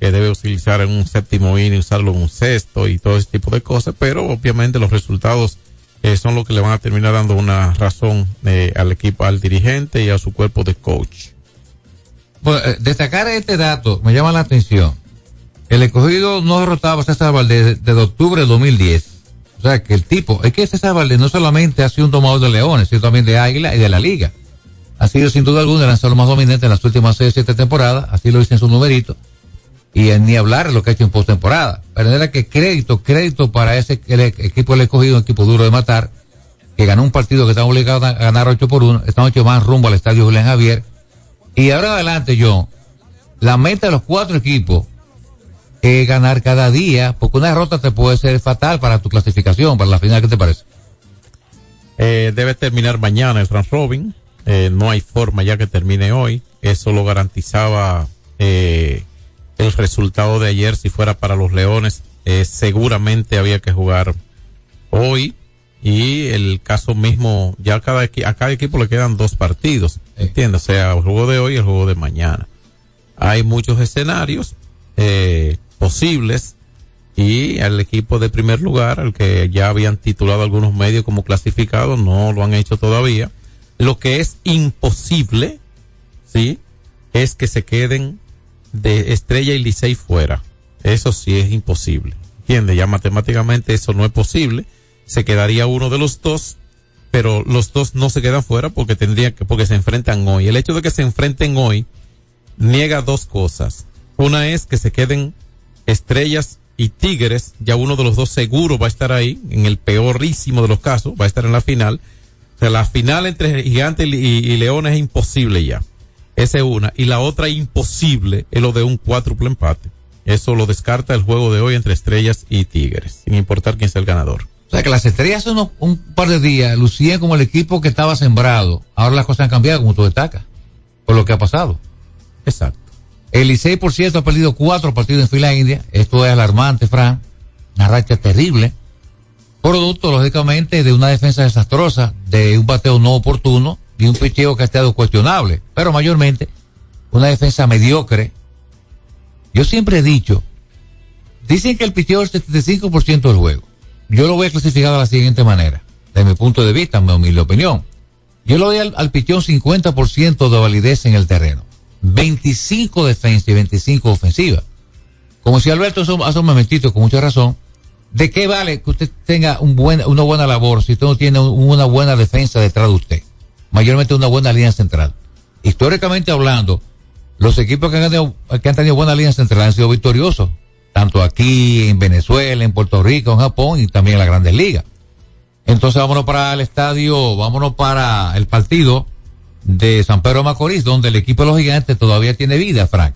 que debe utilizar en un séptimo inning, usarlo en un sexto y todo ese tipo de cosas, pero obviamente los resultados eh, son lo que le van a terminar dando una razón eh, al equipo, al dirigente y a su cuerpo de coach. Bueno, eh, destacar este dato me llama la atención. El escogido no derrotaba a César Valdés desde octubre del 2010. O sea, que el tipo, es que César Valdés no solamente ha sido un tomador de leones, sino también de águila y de la liga. Ha sido sin duda alguna el lanzador más dominante en las últimas seis siete temporadas, así lo dice en su numerito. Y ni hablar de lo que ha hecho en postemporada. Pero era que crédito, crédito para ese equipo del escogido, un equipo duro de matar, que ganó un partido que estaba obligado a ganar 8 por 1, esta noche van rumbo al estadio Julián Javier. Y ahora adelante, yo, la meta de los cuatro equipos es ganar cada día, porque una derrota te puede ser fatal para tu clasificación, para la final, ¿qué te parece? Eh, debe terminar mañana el round robin. Eh, no hay forma ya que termine hoy. Eso lo garantizaba eh, el resultado de ayer. Si fuera para los Leones, eh, seguramente había que jugar hoy. Y el caso mismo, ya cada a cada equipo le quedan dos partidos. ¿Entiendes? O sea, el juego de hoy y el juego de mañana. Hay muchos escenarios eh, posibles y al equipo de primer lugar, al que ya habían titulado algunos medios como clasificado, no lo han hecho todavía. Lo que es imposible, sí, es que se queden de Estrella y Licey fuera. Eso sí es imposible. ¿Entiendes? Ya matemáticamente eso no es posible. Se quedaría uno de los dos, pero los dos no se quedan fuera porque tendrían que, porque se enfrentan hoy. El hecho de que se enfrenten hoy niega dos cosas. Una es que se queden estrellas y tigres, ya uno de los dos seguro va a estar ahí, en el peorísimo de los casos, va a estar en la final. O sea, la final entre gigantes y, y- leones es imposible ya. Esa es una. Y la otra imposible es lo de un cuádruple empate. Eso lo descarta el juego de hoy entre Estrellas y Tigres, sin importar quién sea el ganador. O sea que las estrellas hace unos- un par de días lucían como el equipo que estaba sembrado. Ahora las cosas han cambiado, como tú destacas, por lo que ha pasado. Exacto. El Licey, por cierto, ha perdido cuatro partidos en fila india. Esto es alarmante, Fran. Una racha terrible. Producto, lógicamente, de una defensa desastrosa, de un bateo no oportuno y un picheo que ha estado cuestionable. Pero mayormente, una defensa mediocre. Yo siempre he dicho, dicen que el picheo es el 75% del juego. Yo lo voy a clasificar de la siguiente manera, de mi punto de vista, mi humilde opinión. Yo le doy al, al picheo un 50% de validez en el terreno. 25 defensa y 25 ofensiva. Como decía Alberto hace un- momentito, con mucha razón, ¿de qué vale que usted tenga una buena labor si usted no tiene un- una buena defensa detrás de usted? Mayormente una buena línea central. Históricamente hablando, los equipos que han tenido, que han tenido buena línea central han sido victoriosos, tanto aquí, en Venezuela, en Puerto Rico, en Japón y también en las grandes ligas. Entonces vámonos para el estadio, vámonos para el partido de San Pedro Macorís, donde el equipo de los gigantes todavía tiene vida, Frank.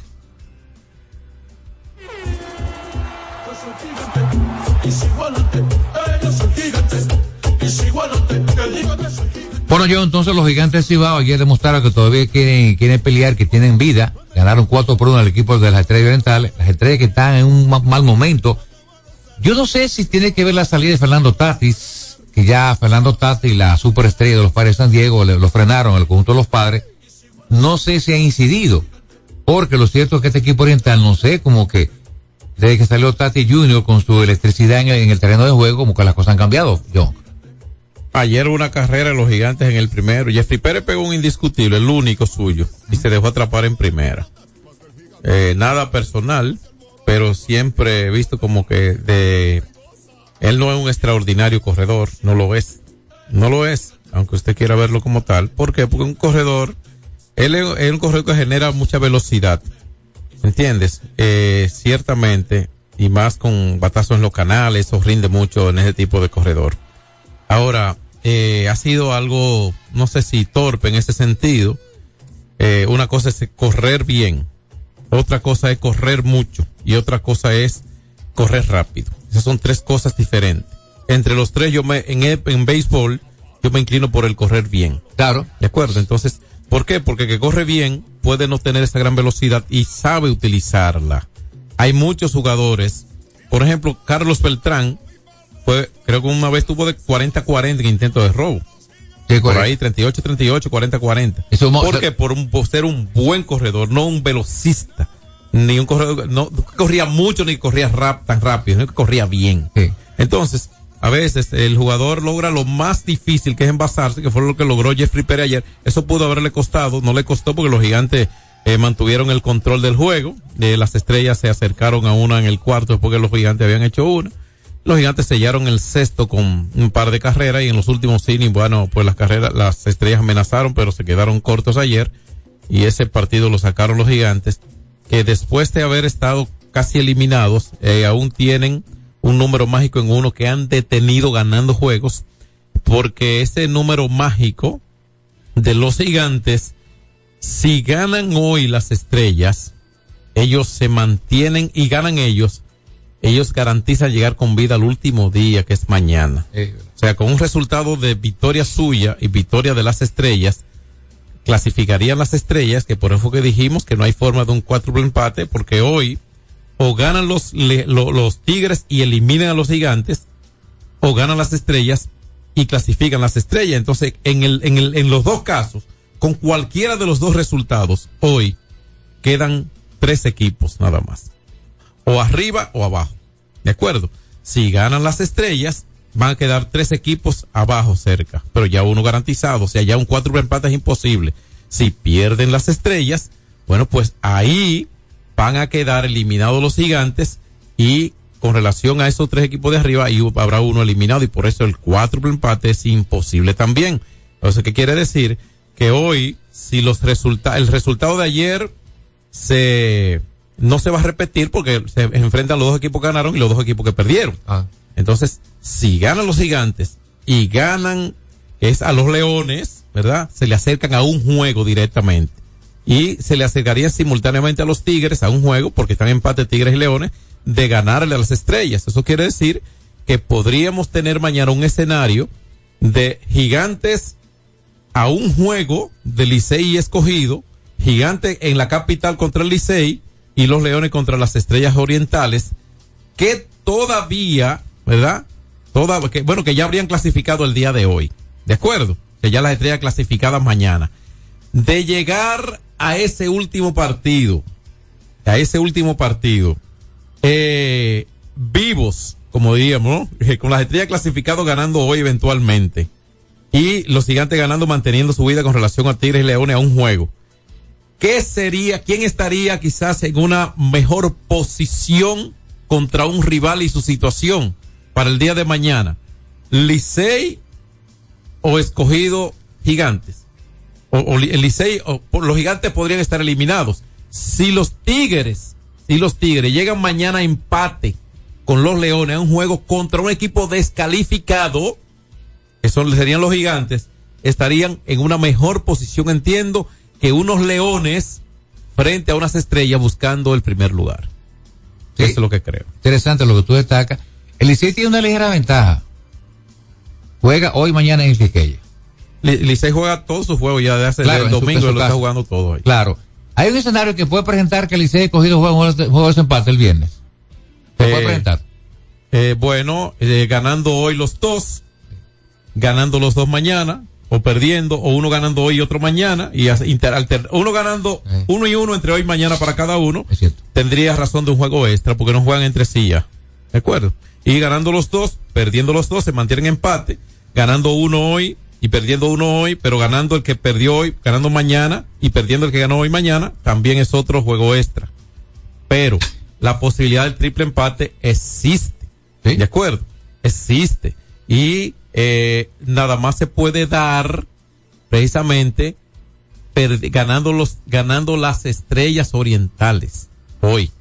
Bueno, yo entonces los gigantes Cibao ayer demostraron que todavía quieren, quieren pelear, que tienen vida. Ganaron 4 por 1 al equipo de las estrellas orientales. Las estrellas que están en un ma- mal momento. Yo no sé si tiene que ver la salida de Fernando Tatis, que ya Fernando Tatis, la superestrella de los padres de San Diego, lo frenaron el conjunto de los padres. No sé si ha incidido. Porque lo cierto es que este equipo oriental, no sé, como que desde que salió Tati Junior con su electricidad en el, en el terreno de juego, como que las cosas han cambiado, John. Ayer una carrera de los gigantes en el primero. Jeffrey Pérez pegó un indiscutible, el único suyo, y se dejó atrapar en primera. Eh, nada personal, pero siempre he visto como que de él no es un extraordinario corredor, no lo es. No lo es, aunque usted quiera verlo como tal. ¿Por qué? Porque un corredor, él es, un corredor que genera mucha velocidad. ¿Entiendes? Eh, ciertamente, y más con batazos en los canales, eso rinde mucho en ese tipo de corredor. Ahora, eh, ha sido algo, no sé si torpe en ese sentido. Eh, una cosa es correr bien, otra cosa es correr mucho y otra cosa es correr rápido. Esas son tres cosas diferentes. Entre los tres, yo me, en, en béisbol, yo me inclino por el correr bien. Claro. ¿De acuerdo? Entonces, ¿por qué? Porque el que corre bien puede no tener esa gran velocidad y sabe utilizarla. Hay muchos jugadores, por ejemplo, Carlos Beltrán, fue, creo que una vez tuvo de 40-40 en intento de robo. por correcto. ahí, 38-38, 40-40. Eso mo- ¿Por qué? Por, un, por ser un buen corredor, no un velocista. Ni un corredor, no corría mucho ni corría rap, tan rápido, sino que corría bien. Entonces, a veces el jugador logra lo más difícil que es envasarse, que fue lo que logró Jeffrey Pérez ayer. Eso pudo haberle costado, no le costó porque los gigantes eh, mantuvieron el control del juego. Eh, las estrellas se acercaron a una en el cuarto después que los gigantes habían hecho una. Los gigantes sellaron el sexto con un par de carreras y en los últimos innings, bueno, pues las carreras, las estrellas amenazaron, pero se quedaron cortos ayer y ese partido lo sacaron los gigantes, que después de haber estado casi eliminados, eh, aún tienen un número mágico en uno que han detenido ganando juegos, porque ese número mágico de los gigantes, si ganan hoy las estrellas, ellos se mantienen y ganan ellos, ellos garantizan llegar con vida al último día, que es mañana. O sea, con un resultado de victoria suya y victoria de las estrellas, clasificarían las estrellas, que por eso que dijimos que no hay forma de un cuádruple empate, porque hoy o ganan los, los tigres y eliminan a los gigantes, o ganan las estrellas y clasifican las estrellas. Entonces, en, el, en, el, en los dos casos, con cualquiera de los dos resultados, hoy quedan tres equipos nada más. O arriba o abajo. ¿De acuerdo? Si ganan las estrellas, van a quedar tres equipos abajo cerca. Pero ya uno garantizado. O sea, ya un cuatro empate es imposible. Si pierden las estrellas, bueno, pues ahí van a quedar eliminados los gigantes y con relación a esos tres equipos de arriba, ahí habrá uno eliminado y por eso el cuádruple empate es imposible también. Entonces, ¿qué quiere decir? Que hoy, si los resulta el resultado de ayer se no se va a repetir porque se enfrentan los dos equipos que ganaron y los dos equipos que perdieron. Entonces, si ganan los gigantes y ganan es a los leones, ¿verdad? Se le acercan a un juego directamente. y se le acercaría simultáneamente a los Tigres a un juego, porque están en empate Tigres y Leones, de ganarle a las estrellas. Eso quiere decir que podríamos tener mañana un escenario de gigantes a un juego de Licey escogido, gigante en la capital contra el Licey y los Leones contra las estrellas orientales, que todavía, ¿verdad? Que, bueno, que ya habrían clasificado el día de hoy. ¿De acuerdo? Que ya las estrellas clasificadas mañana. De llegar a ese último partido, a ese último partido, eh, vivos, como diríamos, ¿no? con las estrellas clasificadas ganando hoy eventualmente. Y los gigantes ganando, manteniendo su vida con relación a Tigres y Leones a un juego. ¿Qué sería, quién estaría quizás en una mejor posición contra un rival y su situación para el día de mañana? ¿Licey o escogido gigantes? O, o el Licey, o, los gigantes podrían estar eliminados. Si los Tigres, si los Tigres llegan mañana a empate con los Leones a un juego contra un equipo descalificado, que son, serían los gigantes, estarían en una mejor posición, entiendo, que unos leones frente a unas estrellas buscando el primer lugar. Eso es lo que creo. Interesante lo que tú destacas. El Licey tiene una ligera ventaja. Juega hoy, mañana en el Quiqueya. Li- Licey juega todos sus juegos ya de hace Claro, el domingo su lo está jugando todo ahí. Claro. Hay un escenario que puede presentar que Licey ha cogido juego, juego de desempate el viernes. Se puede Eh, presentar. Eh, bueno, eh, ganando hoy los dos, ganando los dos mañana, o perdiendo, o uno ganando hoy y otro mañana, y as- inter- alter- uno ganando uno y uno entre hoy y mañana para cada uno, tendría razón de un juego extra, porque no juegan entre sí ya. ¿De acuerdo? Y ganando los dos, perdiendo los dos, se mantienen en empate, ganando uno hoy y perdiendo uno hoy, pero ganando el que perdió hoy, ganando mañana y perdiendo el que ganó hoy mañana, también es otro juego extra. Pero la posibilidad del triple empate existe. ¿De acuerdo? Existe. Y eh, nada más se puede dar precisamente ganando los ganando las estrellas orientales hoy.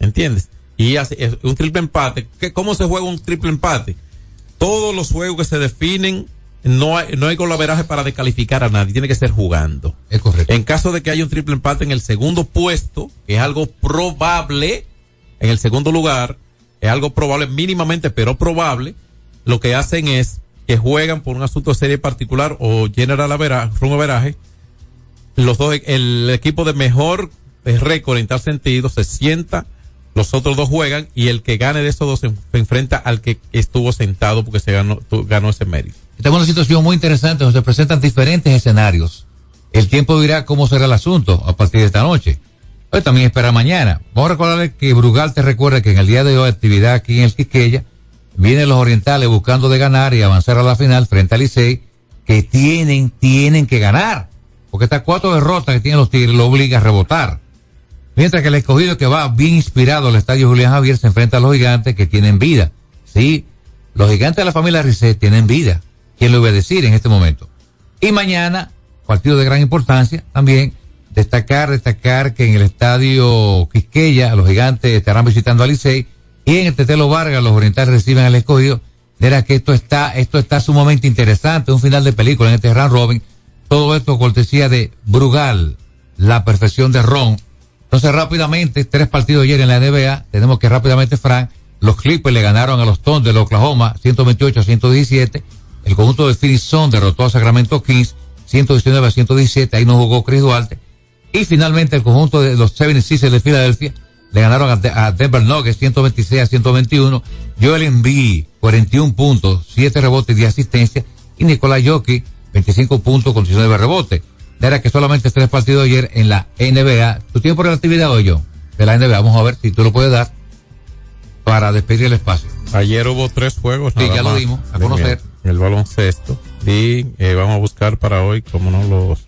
¿Entiendes? Y un triple empate. ¿Qué, ¿Cómo se juega un triple empate? Todos los juegos que se definen, no hay, no hay golaveraje para descalificar a nadie, tiene que ser jugando. Es correcto. En caso de que haya un triple empate en el segundo puesto, que es algo probable, en el segundo lugar, es algo probable, mínimamente, pero probable, lo que hacen es que juegan por un asunto de serie particular o general averaje, run averaje, los dos, el equipo de mejor récord en tal sentido se sienta, los otros dos juegan y el que gane de esos dos se, enfrenta al que estuvo sentado porque se ganó, ganó ese mérito. Estamos en una situación muy interesante donde se presentan diferentes escenarios. El tiempo dirá cómo será el asunto a partir de esta noche. Hoy también espera mañana. Vamos a recordarle que Brugal te recuerda que en el día de hoy actividad aquí en el Quiqueya. Vienen los orientales buscando de ganar y avanzar a la final frente al Licey, que tienen, tienen que ganar. Porque estas cuatro derrotas que tienen los Tigres lo obliga a rebotar. Mientras que el escogido que va bien inspirado al estadio Julián Javier se enfrenta a los gigantes que tienen vida. Sí, los gigantes de la familia Rizet tienen vida. ¿Quién lo iba a decir en este momento? Y mañana, partido de gran importancia también, destacar, destacar que en el estadio Quisqueya los gigantes estarán visitando a Licey y en el Tetelo Vargas los orientales reciben al escogido. Verá que esto está, esto está sumamente interesante, un final de película en este round robin. Todo esto cortesía de Brugal, la perfección de Ron. Entonces rápidamente, tres partidos ayer en la NBA, tenemos que rápidamente, Frank, los Clippers le ganaron a los Thunder de Oklahoma 128 a 117. El conjunto de Phoenix Sun derrotó a Sacramento Kings 119 a 117. Ahí no jugó Chris Duarte. Y finalmente el conjunto de los 76ers de Filadelfia le ganaron a, De- a Denver Nuggets 126 a 121. Joel Embiid 41 puntos, 7 rebotes y 10 asistencias. Y Nicolás Jokic 25 puntos con 19 rebotes. Era que solamente tres partidos ayer en la NBA. ¿Tu tiempo de la actividad hoy, yo? De la NBA. Vamos a ver si tú lo puedes dar para despedir el espacio. Ayer hubo tres juegos. Sí, ya lo dimos, a conocer. El, el baloncesto. Y eh, vamos a buscar para hoy, como no, los,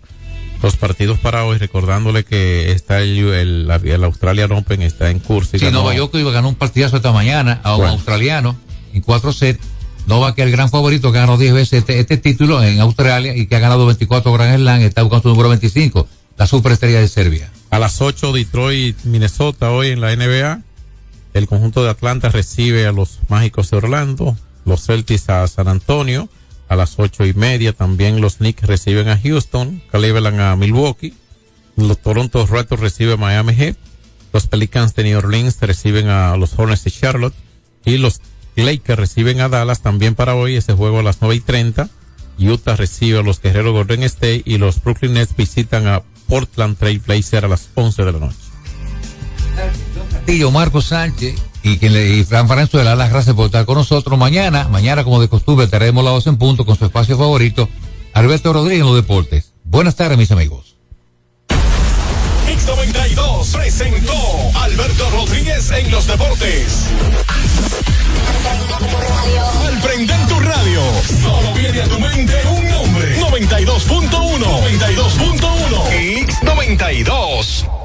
los partidos para hoy, recordándole que está el, el, el Australian Open, está en curso. y Sí, ganó- Nova Djokovic ganó un partidazo esta mañana a un Bueno. australiano en cuatro sets. Nova, que es el gran favorito, que ganó 10 veces este, este título en Australia y que ha ganado 24 Grand Slam, está buscando número 25, la superestrella de Serbia. A las 8 Detroit, Minnesota hoy en la NBA. El conjunto de Atlanta recibe a los Mágicos de Orlando. Los Celtics a San Antonio. A las ocho y media también los Knicks reciben a Houston. Cleveland a Milwaukee. Los Toronto Raptors reciben a Miami Heat. Los Pelicans de New Orleans reciben a los Hornets de Charlotte. Y los Lakers reciben a Dallas también para hoy. Ese juego a las 9 y 30. Utah recibe a los Guerreros Golden State. Y los Brooklyn Nets visitan a Portland Trail Blazer a las 11 de la noche. Castillo, Marco Sánchez y, quien le, y Fran Valenzuela, las gracias por estar con nosotros. Mañana, mañana como de costumbre, estaremos la voz en punto con su espacio favorito, Alberto Rodríguez en los deportes. Buenas tardes, mis amigos. X92 presentó Alberto Rodríguez en los deportes. Al prender tu radio, solo viene a tu mente un nombre. 92.1. 92.1. X92.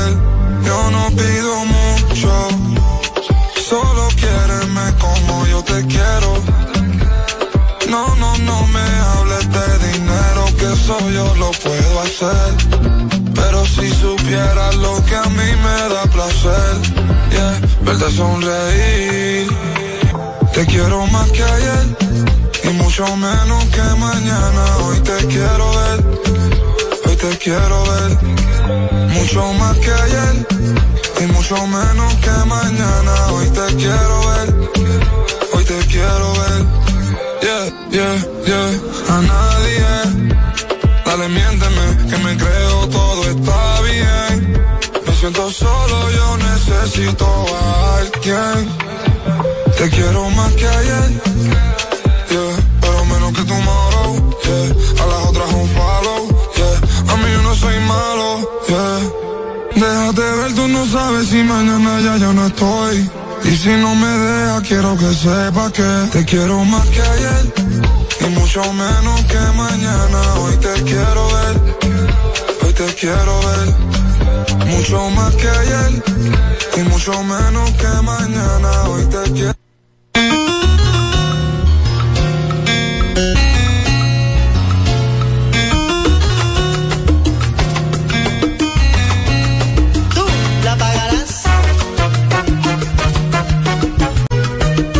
Lo puedo hacer. Pero si supieras lo que a mí me da placer, yeah, verte sonreír. Te quiero más que ayer y mucho menos que mañana. Hoy te quiero ver, hoy te quiero ver. Mucho más que ayer y mucho menos que mañana. Hoy te quiero ver, hoy te quiero ver. Yeah, yeah, yeah. A nadie, dale miénteme que me creo todo está bien. Me siento solo, yo necesito a alguien. Te quiero más que ayer, pero menos que tomorrow, yeah. A las otras un follow. A mí yo no soy malo, yeah. Déjate ver, tú no sabes si mañana ya yo no estoy. Y si no me dejas, quiero que sepas que te quiero más que ayer. Mucho menos que mañana. Hoy te quiero ver. Hoy te quiero ver. Mucho más que ayer. Y mucho menos que mañana. Hoy te quiero